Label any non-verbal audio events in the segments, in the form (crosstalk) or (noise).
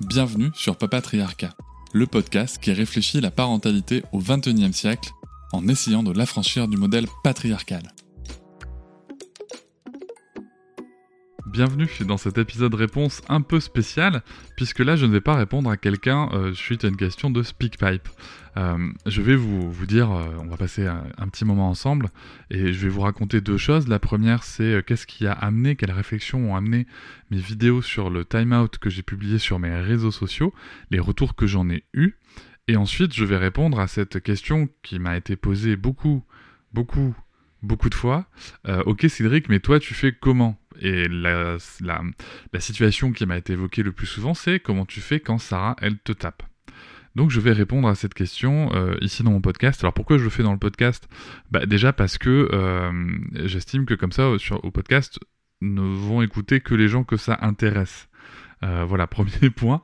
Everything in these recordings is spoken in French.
Bienvenue sur Papatriarcat, le podcast qui réfléchit la parentalité au XXIe siècle en essayant de l'affranchir du modèle patriarcal. Bienvenue dans cet épisode réponse un peu spécial, puisque là je ne vais pas répondre à quelqu'un euh, suite à une question de SpeakPipe. Euh, je vais vous, dire, euh, on va passer un, un, petit moment ensemble, et je vais vous raconter deux choses. La première c'est qu'est-ce qui a amené, quelles réflexions ont amené mes vidéos sur le timeout que j'ai publié sur mes réseaux sociaux, les retours que j'en ai eus. Et ensuite je vais répondre à cette question qui m'a été posée beaucoup, beaucoup, beaucoup de fois. ok Cédric, mais toi tu fais comment? Et la, situation qui m'a été évoquée le plus souvent, c'est comment tu fais quand Sarah, elle te tape? Donc je vais répondre à cette question euh, ici dans mon podcast. Alors pourquoi je le fais dans le podcast? Bah, Déjà parce que euh, j'estime que comme ça, au podcast, ne vont écouter que les gens que ça intéresse. Euh, voilà, (laughs) premier point.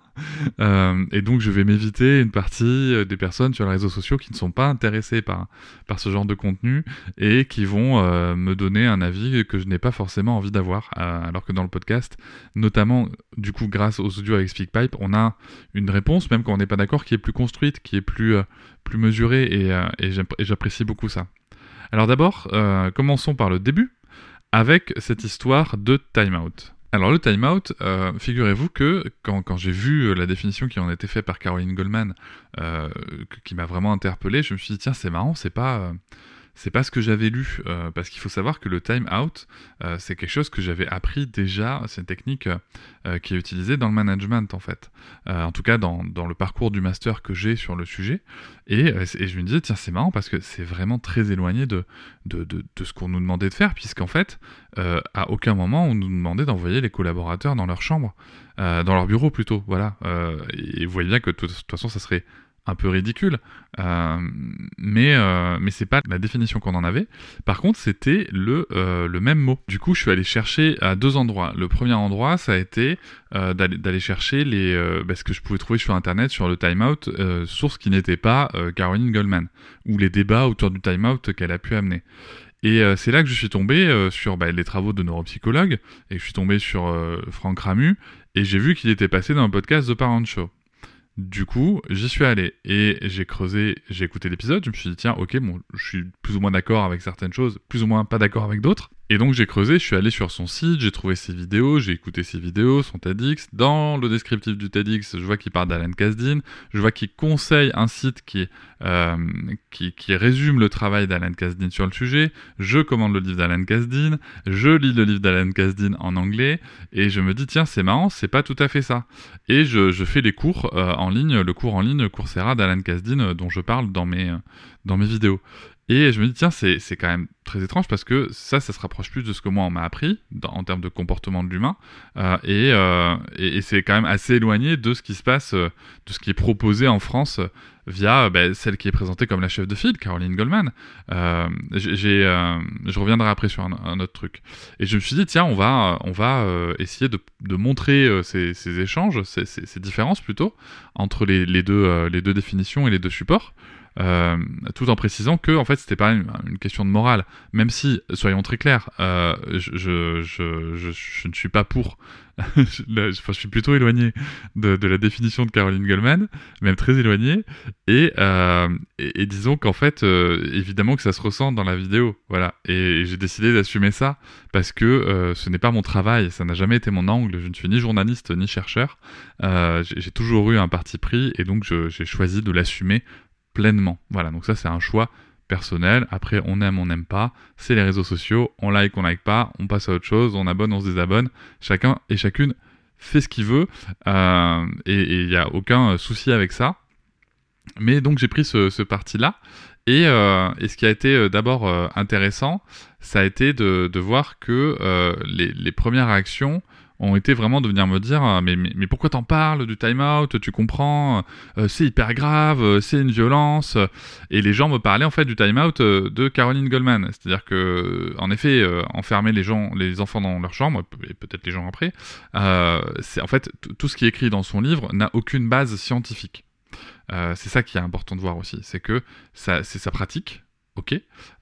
Euh, et donc, je vais m'éviter une partie euh, des personnes sur les réseaux sociaux qui ne sont pas intéressées par, par ce genre de contenu et qui vont me donner un avis que je n'ai pas forcément envie d'avoir. alors que dans le podcast, notamment, du coup, grâce aux audios avec SpeakPipe, on a une réponse, même quand on n'est pas d'accord, qui est plus construite, qui est plus, plus mesurée et, et j'apprécie beaucoup ça. Alors d'abord, commençons par le début avec cette histoire de timeout. Alors le timeout, euh, figurez-vous que quand, j'ai vu euh, la définition qui en été faite par Caroline Goldman, euh, qui m'a vraiment interpellé, je me suis dit tiens c'est marrant, c'est pas c'est pas ce que j'avais lu, euh, parce qu'il faut savoir que le time out, euh, c'est quelque chose que j'avais appris déjà, c'est une technique euh, qui est utilisée dans le management en fait, en tout cas dans, le parcours du master que j'ai sur le sujet, et, je me disais, tiens c'est marrant parce que c'est vraiment très éloigné de, de ce qu'on nous demandait de faire, puisqu'en fait, à aucun moment on nous demandait d'envoyer les collaborateurs dans leur chambre, dans leur bureau plutôt, voilà, et vous voyez bien que de toute façon ça serait un peu ridicule, euh, mais, euh, mais c'est pas la définition qu'on en avait. Par contre, c'était le, euh, le même mot. Du coup, je suis allé chercher à deux endroits. Le premier endroit, ça a été d'aller chercher les, bah, ce que je pouvais trouver sur Internet sur le timeout, source qui n'était pas Caroline Goldman, ou les débats autour du timeout qu'elle a pu amener. Et c'est là que je suis tombé sur bah, les travaux de neuropsychologue, et je suis tombé sur Franck Ramu, et j'ai vu qu'il était passé dans un podcast The Parent Show. Du coup, j'y suis allé et j'ai creusé, j'ai écouté l'épisode, je me suis dit tiens, ok, bon, je suis plus ou moins d'accord avec certaines choses, plus ou moins pas d'accord avec d'autres. Et donc j'ai creusé, je suis allé sur son site, j'ai trouvé ses vidéos, j'ai écouté ses vidéos, son TEDx. Dans le descriptif du TEDx, je vois qu'il parle d'Alan Kasdin, je vois qu'il conseille un site qui, euh, qui, résume le travail d'Alan Kasdin sur le sujet. Je commande le livre d'Alan Kasdin, je lis le livre d'Alan Kasdin en anglais, et je me dis tiens c'est marrant, c'est pas tout à fait ça. Et je, fais les cours euh, en ligne, le cours en ligne Coursera d'Alan Kasdin euh, dont je parle dans mes, dans mes vidéos. Et je me dis, tiens, c'est quand même très étrange parce que ça, ça se rapproche plus de ce que moi on m'a appris en termes de comportement de l'humain. Euh, et, euh, et, et c'est quand même assez éloigné de ce qui se passe, euh, de ce qui est proposé en France via bah, celle qui est présentée comme la chef de file, Caroline Goldman. J'ai, je reviendrai après sur un, autre truc. Et je me suis dit, tiens, on va, on va essayer de, montrer ces, ces, échanges, ces, ces, ces, différences plutôt, entre les, les, deux, les deux définitions et les deux supports. Euh, tout en précisant que en fait c'était pas une, question de morale. Même si soyons très clairs euh, je, je, je, ne suis pas pour (laughs) je, suis plutôt éloigné de, la définition de Caroline Goldman même très éloigné. Et, euh, disons qu'en fait évidemment que ça se ressent dans la vidéo voilà. Et, j'ai décidé d'assumer ça parce que ce n'est pas mon travail. Ça n'a jamais été mon angle. Je ne suis ni journaliste ni chercheur. J'ai toujours eu un parti pris et donc j'ai choisi de l'assumer pleinement. Voilà, donc ça c'est un choix personnel. Après, on aime, on n'aime pas. C'est les réseaux sociaux. On like, on like pas. On passe à autre chose. On abonne, on se désabonne. Chacun et chacune fait ce qu'il veut. Euh, et il n'y a aucun souci avec ça. Mais donc j'ai pris ce, parti-là. Et, euh, et, ce qui a été euh, d'abord euh, intéressant, ça a été de, voir que euh, les, les, premières réactions ont été vraiment de venir me dire euh, mais, mais, pourquoi t'en parles du time out Tu comprends? Euh, C'est hyper grave, c'est une violence. Et les gens me parlaient en fait du time out de Caroline Goldman. C'est-à-dire que, en effet, enfermer les gens, les enfants dans leur chambre, et peut-être les gens après, c'est en fait tout ce qui est écrit dans son livre n'a aucune base scientifique. c'est ça qui est important de voir aussi, c'est que c'est sa pratique, ok,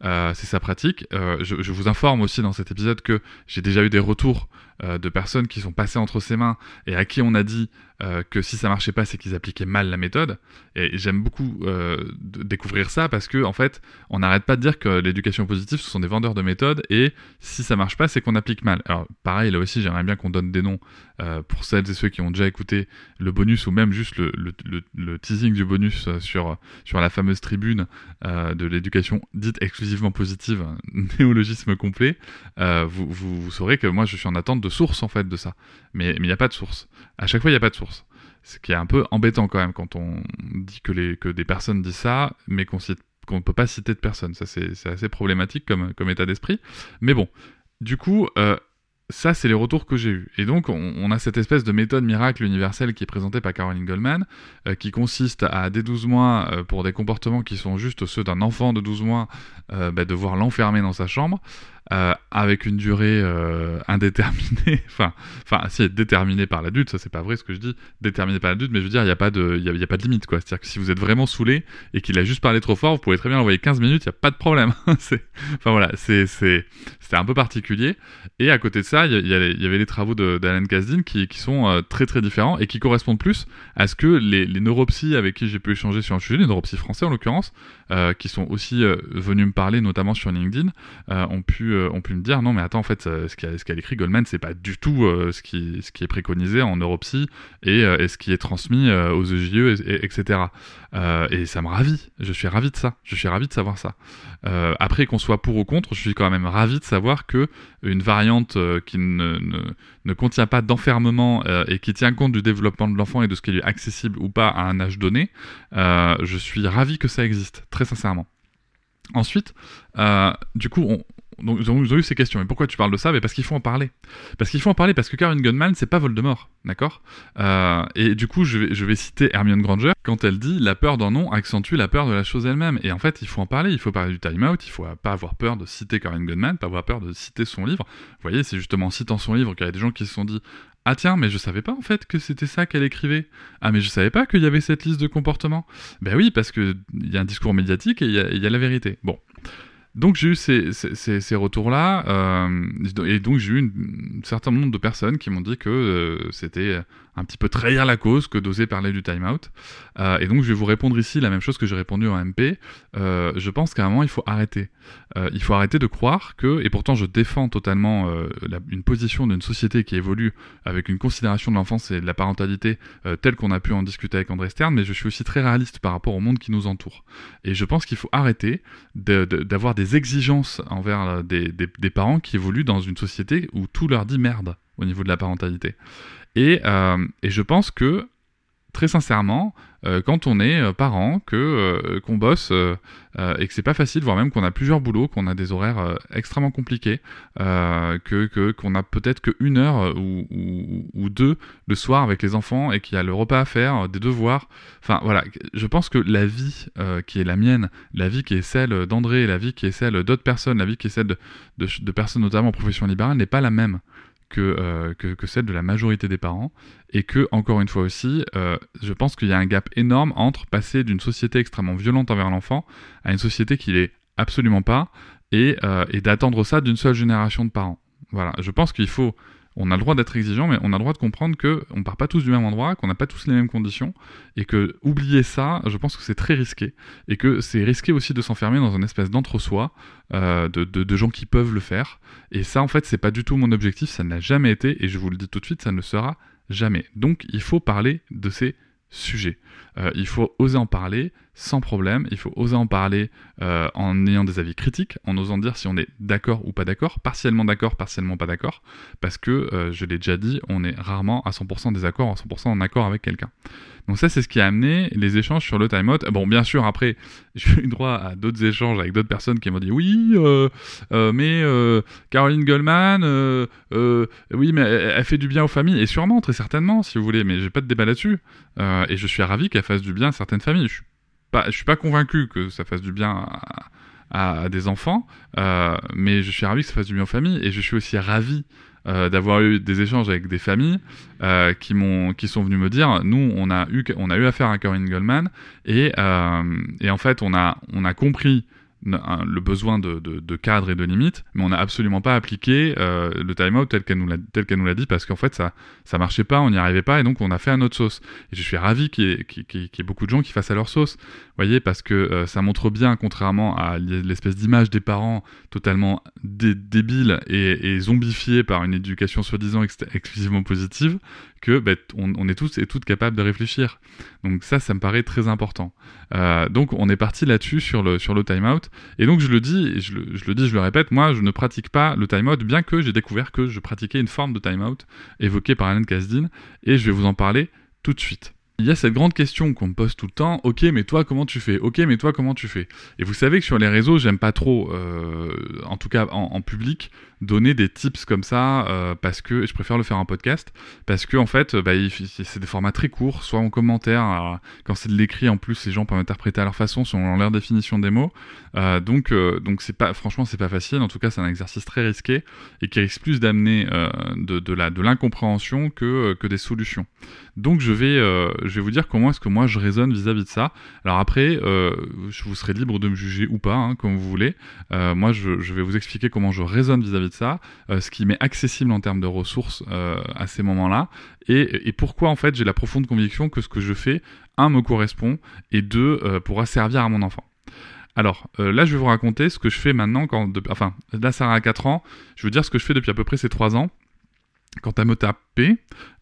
euh, c'est sa pratique. Euh, je, vous informe aussi dans cet épisode que j'ai déjà eu des retours euh, de personnes qui sont passées entre ses mains et à qui on a dit que si ça marchait pas, c'est qu'ils appliquaient mal la méthode. Et j'aime beaucoup découvrir ça parce que en fait, on n'arrête pas de dire que l'éducation positive, ce sont des vendeurs de méthodes et si ça marche pas, c'est qu'on applique mal. Alors pareil, là aussi, j'aimerais bien qu'on donne des noms pour celles et ceux qui ont déjà écouté le bonus ou même juste le, teasing du bonus sur, sur la fameuse tribune de l'éducation dite exclusivement positive, (laughs) néologisme complet, euh, vous, vous, saurez que moi je suis en attente de source en fait de ça. Mais il n'y a pas de source. À chaque fois, il n'y a pas de source. Ce qui est un peu embêtant quand même quand on dit que, des personnes disent ça, mais qu'on ne peut pas citer de personnes. Ça, c'est assez problématique comme, état d'esprit. Mais bon, du coup, euh, ça, c'est les retours que j'ai eus. Et donc, on, a cette espèce de méthode miracle universelle qui est présentée par Caroline Goldman, euh, qui consiste à, dès 12 mois, euh, pour des comportements qui sont juste ceux d'un enfant de 12 mois, bah, devoir l'enfermer dans sa chambre, euh, avec une durée euh, indéterminée, (laughs) enfin, enfin, si déterminée par l'adulte, ça c'est pas vrai ce que je dis, déterminée par l'adulte, mais je veux dire, il n'y a, pas de, a, pas de limite, quoi. C'est-à-dire que si vous êtes vraiment saulé et qu'il a juste parlé trop fort, vous pouvez très bien l'envoyer 15 minutes, il n'y a pas de problème. (laughs) enfin voilà, c'est, c'était un peu particulier. Et à côté de ça, il y, avait les travaux d'Alan Kasdin qui, sont euh, très très différents et qui correspondent plus à ce que les, les neuropsies avec qui j'ai pu échanger sur un sujet, les neuropsies français en l'occurrence, qui sont aussi venus me parler, notamment sur LinkedIn, ont pu ont pu me dire non mais attends en fait ce qu'elle écrit Goldman c'est pas du tout euh, ce qui est préconisé en neuropsy et, euh, et ce qui est transmis aux EJE et, etc et ça me ravit. Je suis ravi de ça. Je suis ravi de savoir ça. Après qu'on soit pour ou contre je suis quand même ravi de savoir que une variante qui ne, ne, ne, contient pas d'enfermement et qui tient compte du développement de l'enfant et de ce qui est accessible ou pas à un âge donné je suis ravi que ça existe très sincèrement. Ensuite, du coup, on, donc ils ont, eu ces questions. Mais pourquoi tu parles de ça? Mais Parce qu'il faut en parler. Parce qu'il faut en parler parce que Karen Gunman, c'est pas Voldemort, d'accord? Euh, Et du coup, je vais, citer Hermione Granger quand elle dit la peur d'un nom accentue la peur de la chose elle-même. Et en fait, il faut en parler. Il faut parler du time out. Il faut pas avoir peur de citer Karen Gunman, pas avoir peur de citer son livre. Vous voyez, c'est justement en citant son livre qu'il y a des gens qui se sont dit ah tiens, mais je savais pas en fait que c'était ça qu'elle écrivait. Ah mais je savais pas qu'il y avait cette liste de comportements. Ben oui, parce qu'il y a un discours médiatique et il y, a la vérité. Bon. Donc j'ai eu ces, ces, ces retours-là, euh, et donc j'ai eu un certain nombre de personnes qui m'ont dit que euh, c'était un petit peu trahir la cause que d'oser parler du time-out. Euh, et donc je vais vous répondre ici la même chose que j'ai répondu en MP. Je pense qu'à un moment il faut arrêter. Il faut arrêter de croire que, et pourtant je défends totalement une position d'une société qui évolue avec une considération de l'enfance et de la parentalité telle qu'on a pu en discuter avec André Stern, mais je suis aussi très réaliste par rapport au monde qui nous entoure. Et je pense qu'il faut arrêter d'avoir des exigences envers des, des parents qui évoluent dans une société où tout leur dit merde au niveau de la parentalité. Euh, et, je pense que, très sincèrement, euh, quand on est euh, parent, que qu'on bosse et que c'est pas facile, voire même qu'on a plusieurs boulots, qu'on a des horaires extrêmement compliqués, que qu'on a peut-être qu'une heure ou, ou, deux le soir avec les enfants et qu'il y a le repas à faire, des devoirs. Enfin voilà, je pense que la vie qui est la mienne, la vie qui est celle d'André, la vie qui est celle d'autres personnes, la vie qui est celle de, de personnes notamment en profession libérale n'est pas la même. Euh, que, que, celle de la majorité des parents. Et que, encore une fois aussi, euh, je pense qu'il y a un gap énorme entre passer d'une société extrêmement violente envers l'enfant à une société qui l'est absolument pas, et, euh, et d'attendre ça d'une seule génération de parents. Voilà, je pense qu'il faut on a le droit d'être exigeant, mais on a le droit de comprendre qu'on ne part pas tous du même endroit, qu'on n'a pas tous les mêmes conditions, et que oublier ça, je pense que c'est très risqué, et que c'est risqué aussi de s'enfermer dans une espèce d'entre-soi euh, de, gens qui peuvent le faire. Et ça, en fait, c'est pas du tout mon objectif, ça n'a jamais été, et je vous le dis tout de suite, ça ne sera jamais. Donc, il faut parler de ces sujets. Euh, il faut oser en parler, sans problème. Il faut oser en parler euh, en ayant des avis critiques, en osant dire si on est d'accord ou pas d'accord, partiellement d'accord, partiellement pas d'accord, parce que, euh, je l'ai déjà dit, on est rarement à 100% désaccord, à 100% en accord avec quelqu'un. Donc ça, c'est ce qui a amené les échanges sur le timeout. Bon, bien sûr, après, (laughs) j'ai eu droit à d'autres échanges avec d'autres personnes qui m'ont dit oui, euh, mais Caroline Goldman, oui, mais elle, fait du bien aux familles, et sûrement, très certainement, si vous voulez, mais j'ai pas de débat là-dessus. et je suis ravi qu'elle fasse du bien à certaines familles. Pas, je suis pas convaincu que ça fasse du bien à, des enfants, euh, mais je suis ravi que ça fasse du bien aux familles et je suis aussi ravi euh, d'avoir eu des échanges avec des familles euh, qui m'ont qui sont venus me dire nous on a eu on a eu affaire à Corinne Goldman et, et en fait on a on a compris le besoin de, de, cadre et de limites, mais on n'a absolument pas appliqué euh, le timeout tel qu'elle nous l'a dit parce qu'en fait ça ça marchait pas, on n'y arrivait pas et donc on a fait à notre sauce. Et je suis ravi qu'il y, ait beaucoup de gens qui fassent à leur sauce, voyez, parce que euh, ça montre bien, contrairement à l'espèce d'image des parents totalement débile et, zombifiée par une éducation soi-disant exclusivement positive, que bah, on, est tous et toutes capables de réfléchir. Donc ça, ça me paraît très important. Euh, donc on est parti là-dessus sur le, sur le time-out. Et donc je le dis, je le, je le, dis, je le répète, moi je ne pratique pas le time-out, bien que j'ai découvert que je pratiquais une forme de time-out évoquée par Alan Kasdin, et je vais vous en parler tout de suite il y a cette grande question qu'on me pose tout le temps. Ok, mais toi, comment tu fais? Ok, mais toi, comment tu fais Et vous savez que sur les réseaux, j'aime pas trop, euh, en tout cas en, public, donner des tips comme ça euh, parce que je préfère le faire en podcast parce que en fait, bah, c'est des formats très courts, soit en commentaire, quand c'est de l'écrit en plus, les gens peuvent interpréter à leur façon selon leur définition des mots. Euh, donc, donc c'est pas, franchement, c'est pas facile. En tout cas, c'est un exercice très risqué et qui risque plus d'amener de, la, de l'incompréhension que, que des solutions. Donc, je vais je vais vous dire comment est-ce que moi je raisonne vis-à-vis de ça. Alors après, euh, vous serai libre de me juger ou pas, hein, comme vous voulez. Euh, moi, je, vais vous expliquer comment je raisonne vis-à-vis de ça, euh, ce qui m'est accessible en termes de ressources à ces moments-là, et, pourquoi en fait j'ai la profonde conviction que ce que je fais, un, me correspond, et deux, pourra servir à mon enfant. Alors, là, je vais vous raconter ce que je fais maintenant quand... enfin, là, ça a 4 ans. Je veux dire ce que je fais depuis à peu près ces 3 ans quant à me taper,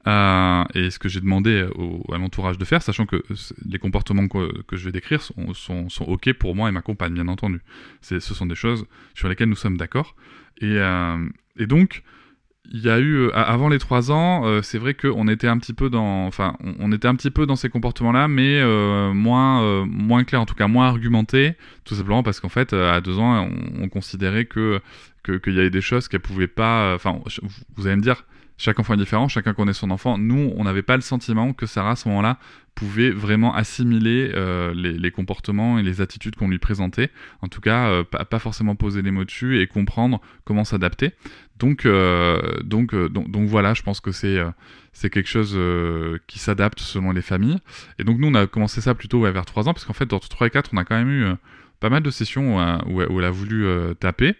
euh, et ce que j'ai demandé à l'entourage de faire, sachant que les comportements que, je vais décrire sont, OK pour moi et ma compagne, bien entendu. Ce sont des choses sur lesquelles nous sommes d'accord. Et, euh, donc, il y a eu, euh, avant les trois ans, c'est vrai qu'on était un petit peu dans, enfin, on, était un petit peu dans ces comportements-là, mais moins, moins clair, en tout cas moins argumenté, tout simplement parce qu'en fait, à deux ans, on, considérait que qu'il y avait des choses qu'elle pouvait pas, enfin, vous allez me dire, chaque enfant est différent, chacun connaît son enfant. Nous, on n'avait pas le sentiment que Sarah, à ce moment-là, pouvait vraiment assimiler euh, les, comportements et les attitudes qu'on lui présentait. En tout cas, euh, pas, forcément poser les mots dessus et comprendre comment s'adapter. Donc, euh, donc, donc, voilà, je pense que c'est c'est quelque chose qui s'adapte selon les familles. Et donc nous, on a commencé ça plutôt vers 3 ans, parce qu'en fait, entre 3 et 4, on a quand même eu pas mal de sessions où, elle a voulu euh, taper.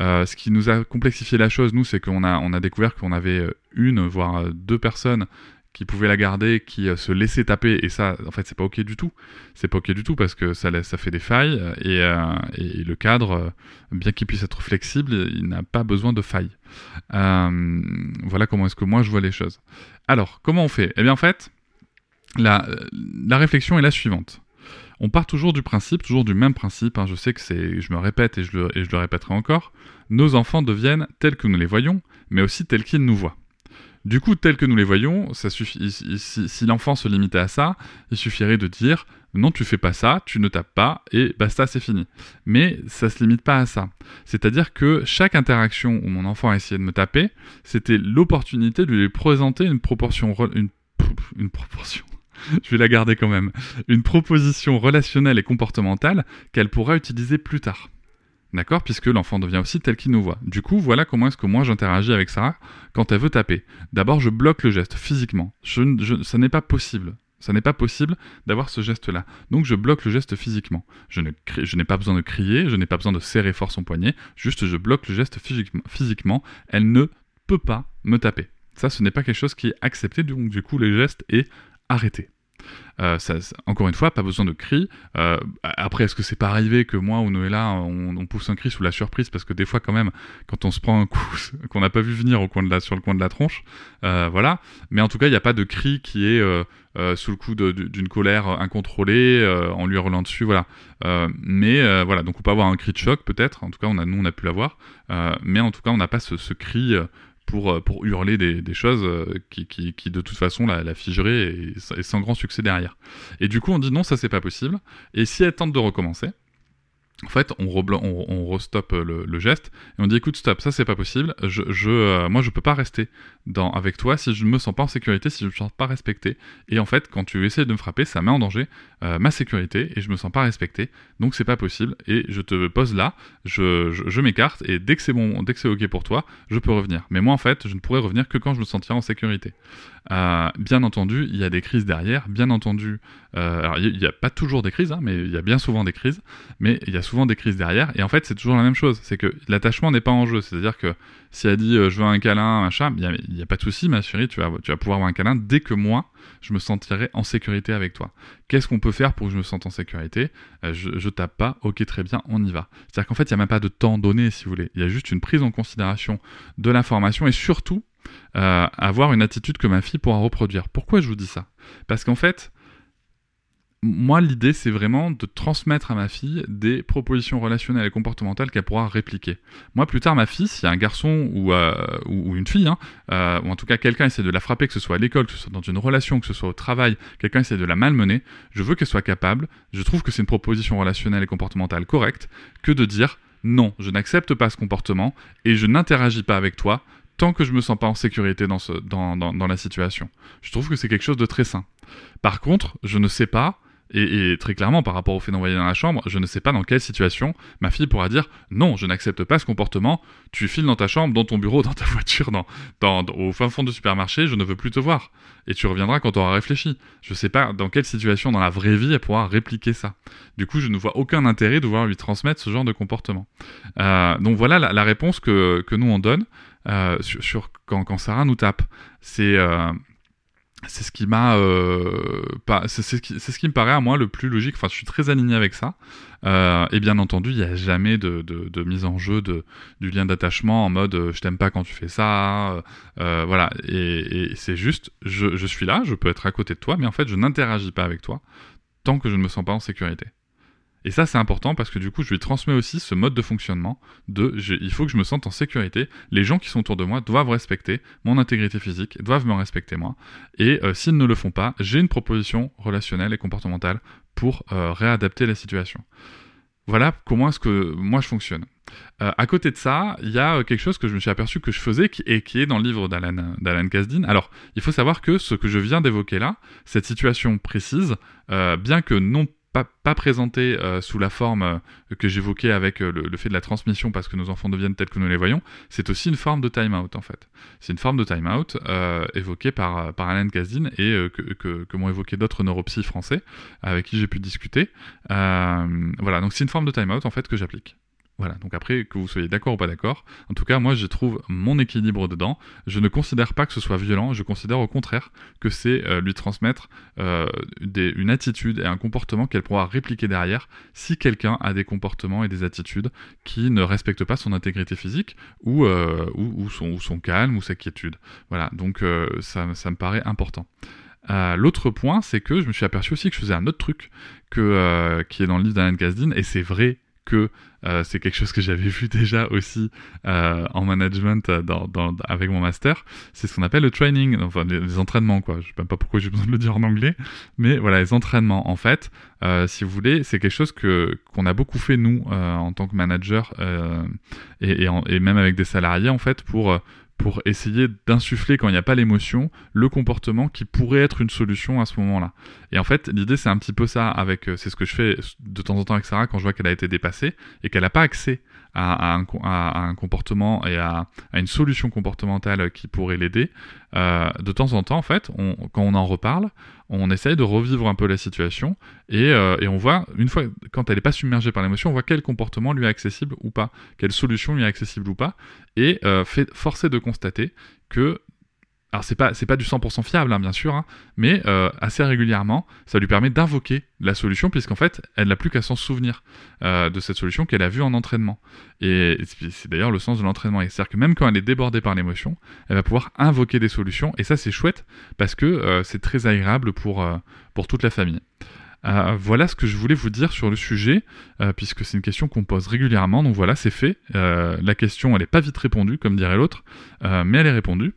Euh, ce qui nous a complexifié la chose, nous, c'est qu'on a, découvert qu'on avait euh, une, voire deux personnes qui pouvaient la garder, qui se laissaient taper, et ça, en fait, c'est pas ok du tout. C'est pas ok du tout parce que ça, fait des failles, et, le cadre, bien qu'il puisse être flexible, il n'a pas besoin de failles. voilà comment est-ce que moi je vois les choses. Alors, comment on fait? Eh bien, en fait, la réflexion est la suivante. On part toujours du principe, toujours du même principe, hein. je sais que je me répète et je, le, répéterai encore, nos enfants deviennent tels que nous les voyons, mais aussi tels qu'ils nous voient. Du coup, tels que nous les voyons, si, l'enfant se limitait à ça, il suffirait de dire non, tu fais pas ça, tu ne tapes pas, et basta, c'est fini. Mais ça se limite pas à ça. C'est-à-dire que chaque interaction où mon enfant a essayé de me taper, c'était l'opportunité de lui présenter une proportion, une proportion, (laughs) je vais la garder quand même, une proposition relationnelle et comportementale qu'elle pourra utiliser plus tard. D'accord? Puisque l'enfant devient aussi tel qu'il nous voit. Du coup, voilà comment est-ce que moi j'interagis avec Sarah quand elle veut taper. D'abord, je bloque le geste physiquement. Ça n'est pas possible. Ça n'est pas possible d'avoir ce geste-là. Donc je bloque le geste physiquement. Je, n'ai pas besoin de crier, je n'ai pas besoin de serrer fort son poignet, juste je bloque le geste physiquement. Elle ne peut pas me taper. Ça, ce n'est pas quelque chose qui est accepté, donc du coup, le geste est arrêté. Euh, ça, encore une fois, pas besoin de cris. Euh, après, est-ce que c'est pas arrivé que moi ou Noëlla, on, on, pousse un cri sous la surprise? Parce que des fois, quand même, quand on se prend un coup (laughs) qu'on n'a pas vu venir au coin de la, sur le coin de la tronche, euh, voilà. Mais en tout cas, il n'y a pas de cri qui est sous le coup d'une colère incontrôlée, en lui hurlant dessus, voilà. mais voilà, donc on peut avoir un cri de choc peut-être, en tout cas on nous on a pu l'avoir, mais en tout cas on n'a pas ce cri pour, pour hurler des, choses qui, qui, de toute façon la, la figeraient et, et, sans grand succès derrière. Et du coup on dit non ça c'est pas possible, et si elle tente de recommencer, en fait, on, on, on restoppe le, le, geste et on dit écoute, stop, ça c'est pas possible. Je, je, euh, moi, je peux pas rester avec toi si je me sens pas en sécurité, si je me sens pas respecté. Et en fait, quand tu essaies de me frapper, ça met en danger euh, ma sécurité et je me sens pas respecté. Donc c'est pas possible. Et je te pose là, je, m'écarte et dès que c'est dès que ok pour toi, je peux revenir. Mais moi, en fait, je ne pourrais revenir que quand je me sentirai en sécurité. Euh, bien entendu, il y a des crises derrière. Bien entendu, euh, il n'y a pas toujours des crises, hein, mais il y a bien souvent des crises. Mais il y a souvent des crises derrière. Et en fait, c'est toujours la même chose. C'est que l'attachement n'est pas en jeu. C'est-à-dire que si elle dit euh, je veux un câlin, machin, il n'y a, pas de souci, ma chérie, tu vas, tu vas pouvoir avoir un câlin dès que moi, je me sentirai en sécurité avec toi. Qu'est-ce qu'on peut faire pour que je me sente en sécurité? Je, je, tape pas, ok, très bien, on y va. C'est-à-dire qu'en fait, il n'y a même pas de temps donné, si vous voulez. Il y a juste une prise en considération de l'information et surtout, euh, avoir une attitude que ma fille pourra reproduire. Pourquoi je vous dis ça? Parce qu'en fait, moi, l'idée, c'est vraiment de transmettre à ma fille des propositions relationnelles et comportementales qu'elle pourra répliquer. Moi, plus tard, ma fille, s'il y a un garçon ou, euh, ou une fille, hein, euh, ou en tout cas quelqu'un essaie de la frapper, que ce soit à l'école, que ce soit dans une relation, que ce soit au travail, quelqu'un essaie de la malmener, je veux qu'elle soit capable, je trouve que c'est une proposition relationnelle et comportementale correcte, que de dire non, je n'accepte pas ce comportement et je n'interagis pas avec toi tant que je me sens pas en sécurité dans, la situation. Je trouve que c'est quelque chose de très sain. Par contre, je ne sais pas et, très clairement, par rapport au fait d'envoyer dans la chambre, je ne sais pas dans quelle situation ma fille pourra dire non, je n'accepte pas ce comportement. Tu files dans ta chambre, dans ton bureau, dans ta (laughs) voiture, dans, au fin fond du supermarché, je ne veux plus te voir. Et tu reviendras quand tu auras réfléchi. Je ne sais pas dans quelle situation dans la vraie vie elle pourra répliquer ça. Du coup, je ne vois aucun intérêt de voir lui transmettre ce genre de comportement. Euh, donc voilà la, la, réponse que, que nous on donne euh, sur, quand, quand Sarah nous tape. C'est euh, ce qui m'a euh, c'est ce ce qui me paraît à moi le plus logique. Enfin je suis très aligné avec ça. Euh, et bien entendu il n'y a jamais de, de, mise en jeu de du lien d'attachement en mode je t'aime pas quand tu fais ça voilà. Et, et c'est juste je, je suis là je peux être à côté de toi mais en fait je n'interagis pas avec toi tant que je ne me sens pas en sécurité et ça, c'est important parce que du coup, je lui transmets aussi ce mode de fonctionnement de il faut que je me sente en sécurité. Les gens qui sont autour de moi doivent respecter mon intégrité physique, doivent me respecter moi. Et euh, s'ils ne le font pas, j'ai une proposition relationnelle et comportementale pour euh, réadapter la situation. Voilà comment est-ce que moi je fonctionne. Euh, à côté de ça, il y a quelque chose que je me suis aperçu que je faisais et qui est dans le livre d'Alan Kasdin. Alors, il faut savoir que ce que je viens d'évoquer là, cette situation précise, bien que non pas, présenté euh, sous la forme euh, que j'évoquais avec euh, le, fait de la transmission parce que nos enfants deviennent tels que nous les voyons, c'est aussi une forme de time-out en fait. C'est une forme de time-out évoquée par, par Alain Gazine et que, que, que m'ont évoqué d'autres neuropsy français avec qui j'ai pu discuter. voilà, donc c'est une forme de time-out en fait que j'applique. Voilà, donc après, que vous soyez d'accord ou pas d'accord, en tout cas, moi, je trouve mon équilibre dedans. Je ne considère pas que ce soit violent, je considère au contraire que c'est euh, lui transmettre euh, une attitude et un comportement qu'elle pourra répliquer derrière si quelqu'un a des comportements et des attitudes qui ne respectent pas son intégrité physique ou, euh, son, calme ou sa quiétude. Voilà, donc ça, me paraît important. L'autre point, c'est que je me suis aperçu aussi que je faisais un autre truc qui est dans le livre d'Alan Gazdin, et c'est vrai que euh, c'est quelque chose que j'avais vu (laughs) déjà aussi euh, en management euh, avec mon master. C'est ce qu'on appelle le training, enfin les, entraînements quoi. Je sais même pas pourquoi j'ai besoin de le dire en anglais, mais voilà les entraînements. En fait, si vous voulez, c'est quelque chose que qu'on a beaucoup fait nous en tant que manager et, et, même avec des salariés en fait pour pour essayer d'insuffler quand il n'y a pas l'émotion le comportement qui pourrait être une solution à ce moment-là. Et en fait, l'idée c'est un petit peu ça avec c'est ce que je fais de temps en temps avec Sarah quand je vois qu'elle a été dépassée et qu'elle n'a pas accès à, un, comportement et à, une solution comportementale qui pourrait l'aider, euh, de temps en temps, en fait, quand on en reparle, on essaye de revivre un peu la situation et, euh, on voit, une fois, quand elle n'est pas submergée par l'émotion, on voit quel comportement lui est accessible ou pas, quelle solution lui est accessible ou pas, et euh, fait, de constater que alors c'est pas c'est pas du 100% fiable hein, bien sûr, hein, mais euh, assez régulièrement, ça lui permet d'invoquer la solution puisqu'en fait elle n'a plus qu'à s'en souvenir euh, de cette solution qu'elle a vue en entraînement. Et c'est d'ailleurs le sens de l'entraînement. C'est-à-dire que même quand elle est débordée par l'émotion, elle va pouvoir invoquer des solutions et ça c'est chouette parce que euh, c'est très agréable pour pour toute la famille. voilà ce que je voulais vous dire sur le sujet, puisque c'est une question qu'on pose régulièrement. Donc voilà, c'est fait. la question, elle n'est pas vite répondue, comme dirait l'autre, mais elle est répondue.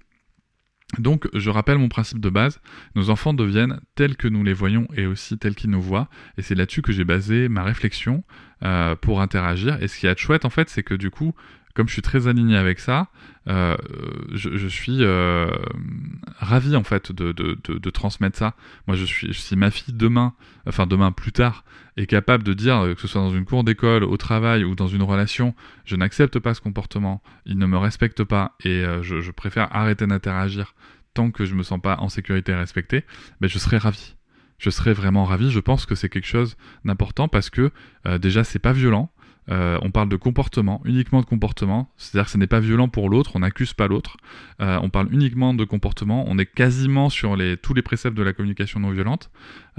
Donc, je rappelle mon principe de base, nos enfants deviennent tels que nous les voyons et aussi tels qu'ils nous voient, et c'est là-dessus que j'ai basé ma réflexion euh, pour interagir. Et ce qui est chouette, en fait, c'est que du coup, comme je suis très aligné avec ça, euh, je, suis euh, ravi en fait de, transmettre ça. Moi, je suis, si ma fille demain, enfin demain plus tard, est capable de dire que ce soit dans une cour d'école, au travail ou dans une relation, je n'accepte pas ce comportement, il ne me respecte pas et euh, je, préfère arrêter d'interagir tant que je me sens pas en sécurité et respecté, ben je serais ravi. Je serais vraiment ravi. Je pense que c'est quelque chose d'important parce que déjà c'est pas violent. Euh, on parle de comportement, uniquement de comportement, c'est-à-dire que ce n'est pas violent pour l'autre, on n'accuse pas l'autre. Euh, on parle uniquement de comportement, on est quasiment sur tous les préceptes de la communication non violente,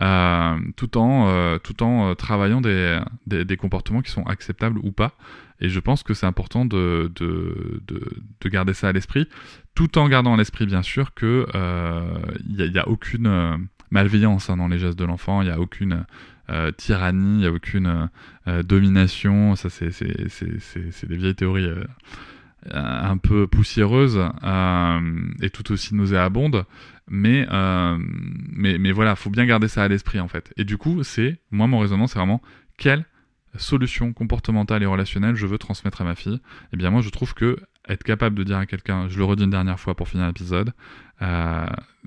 euh, tout en, tout en travaillant des, des, comportements qui sont acceptables ou pas. Et je pense que c'est important de, de, de, garder ça à l'esprit, tout en gardant à l'esprit bien sûr qu'il n'y a, a, aucune malveillance hein, dans les gestes de l'enfant, il n'y a aucune euh, tyrannie, il n'y a aucune euh, euh, domination. Ça, c'est des vieilles théories un peu poussiéreuses et tout aussi nauséabondes. Mais, mais, mais voilà, faut bien garder ça à l'esprit en fait. Et du coup, c'est moi mon raisonnement, c'est vraiment quelle solution comportementale et relationnelle je veux transmettre à ma fille? Et eh bien moi, je trouve que être capable de dire à quelqu'un, je le redis une dernière fois pour finir l'épisode,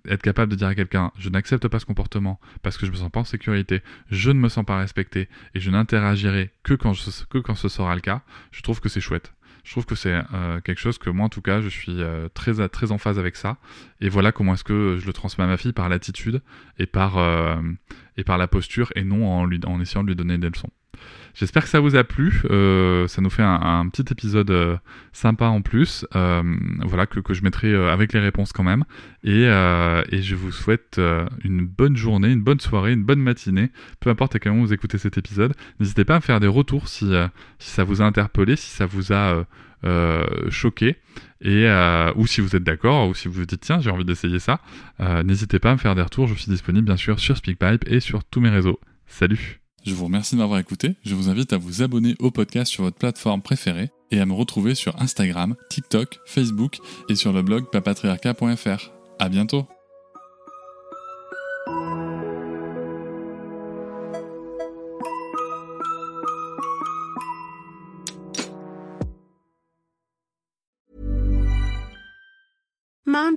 être capable de dire à quelqu'un, je n'accepte pas ce comportement parce que je me sens pas en sécurité, je ne me sens pas respecté et je n'interagirai que quand, que quand ce sera le cas, je trouve que c'est chouette. Je trouve que c'est euh, quelque chose que moi, en tout cas, je suis euh, très, très en phase avec ça. Et voilà comment est-ce que je le transmets à ma fille par l'attitude et par, et par la posture et non en, lui, en essayant de lui donner des leçons. J'espère que ça vous a plu. Euh, ça nous fait un, petit épisode euh, sympa en plus. Euh, voilà, que, je mettrai avec les réponses quand même. Et, je vous souhaite une bonne journée, une bonne soirée, une bonne matinée. Peu importe à quel moment vous écoutez cet épisode. N'hésitez pas à me faire des retours si, si ça vous a interpellé, si ça vous a choqué. Et, ou si vous êtes d'accord, ou si vous vous dites tiens j'ai envie d'essayer ça, n'hésitez pas à me faire des retours. Je suis disponible bien sûr sur SpeakPipe et sur tous mes réseaux. Salut je vous remercie de m'avoir écouté. Je vous invite à vous abonner au podcast sur votre plateforme préférée et à me retrouver sur Instagram, TikTok, Facebook et sur le blog papatriarca.fr. À bientôt!